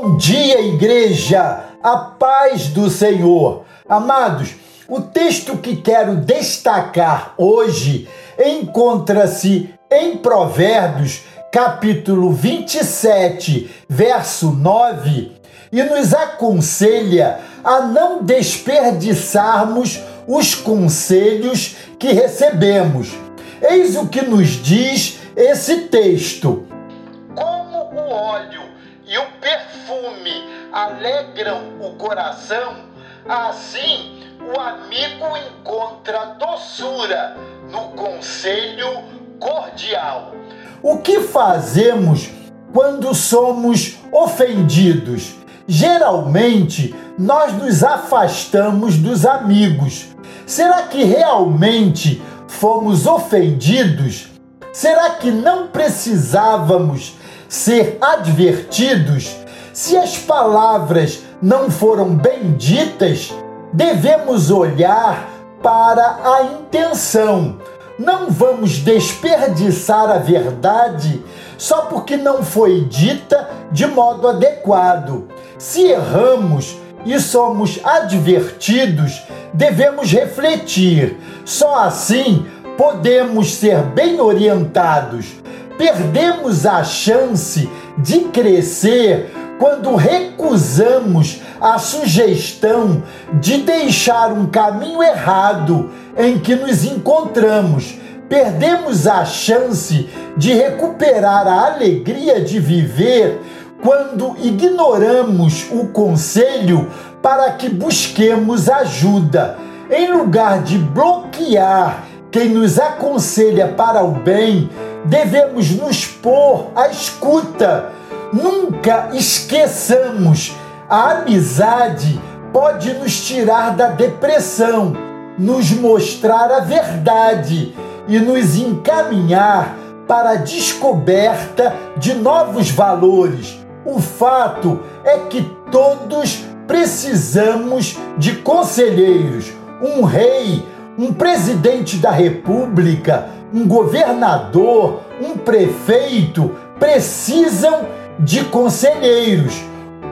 Bom dia, igreja! A paz do Senhor. Amados, o texto que quero destacar hoje encontra-se em Provérbios, capítulo 27, verso 9, e nos aconselha a não desperdiçarmos os conselhos que recebemos. Eis o que nos diz esse texto. Alegram o coração, assim o amigo encontra doçura no conselho cordial. O que fazemos quando somos ofendidos? Geralmente, nós nos afastamos dos amigos. Será que realmente fomos ofendidos? Será que não precisávamos ser advertidos? Se as palavras não foram bem ditas, devemos olhar para a intenção. Não vamos desperdiçar a verdade só porque não foi dita de modo adequado. Se erramos e somos advertidos, devemos refletir. Só assim podemos ser bem orientados. Perdemos a chance de crescer quando recusamos a sugestão de deixar um caminho errado em que nos encontramos. Perdemos a chance de recuperar a alegria de viver quando ignoramos o conselho para que busquemos ajuda. Em lugar de bloquear quem nos aconselha para o bem, devemos nos pôr à escuta. Nunca esqueçamos, a amizade pode nos tirar da depressão, nos mostrar a verdade e nos encaminhar para a descoberta de novos valores. O fato é que todos precisamos de conselheiros. Um rei, um presidente da república, um governador, um prefeito precisam de conselheiros.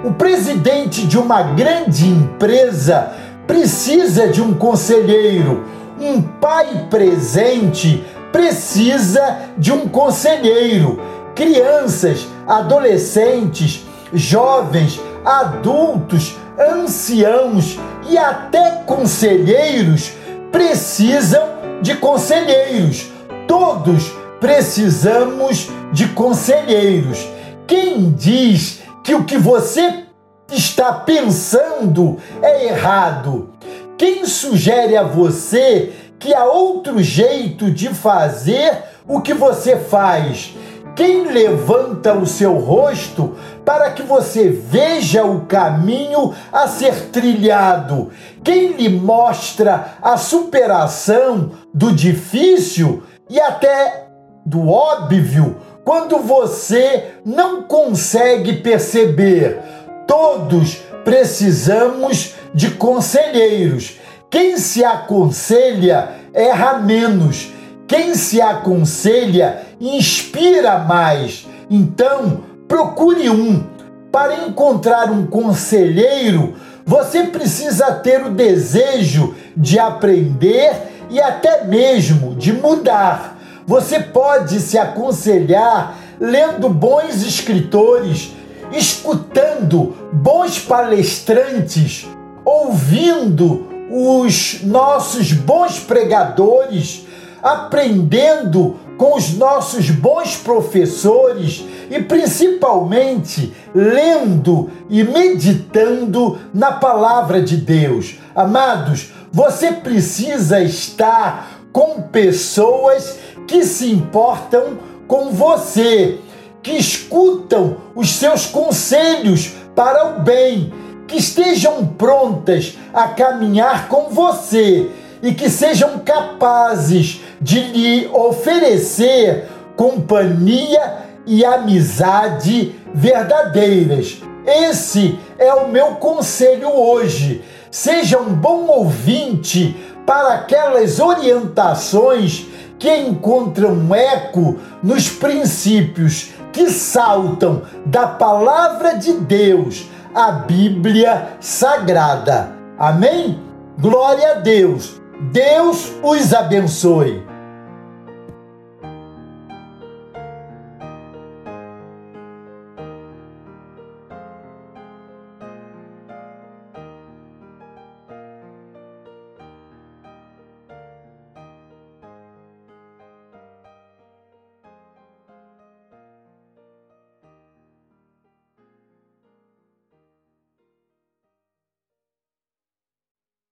O presidente de uma grande empresa precisa de um conselheiro. Um pai presente precisa de um conselheiro. Crianças, adolescentes, jovens, adultos, anciãos e até conselheiros precisam de conselheiros. Todos precisamos de conselheiros. Quem diz que o que você está pensando é errado? Quem sugere a você que há outro jeito de fazer o que você faz? Quem levanta o seu rosto para que você veja o caminho a ser trilhado? Quem lhe mostra a superação do difícil e até do óbvio quando você não consegue perceber? Todos precisamos de conselheiros. Quem se aconselha erra menos quem se aconselha inspira mais. Então, procure um. Para encontrar um conselheiro, você precisa ter o desejo de aprender e até mesmo de mudar. Você pode se aconselhar lendo bons escritores, escutando bons palestrantes, ouvindo os nossos bons pregadores aprendendo com os nossos bons professores e principalmente lendo e meditando na palavra de Deus. Amados, você precisa estar com pessoas que se importam com você, que escutam os seus conselhos para o bem, que estejam prontas a caminhar com você e que sejam capazes de lhe oferecer companhia e amizade verdadeiras. Esse é o meu conselho hoje. Seja um bom ouvinte para aquelas orientações que encontram eco nos princípios que saltam da palavra de Deus, a Bíblia Sagrada. Amém? Glória a Deus. Deus os abençoe.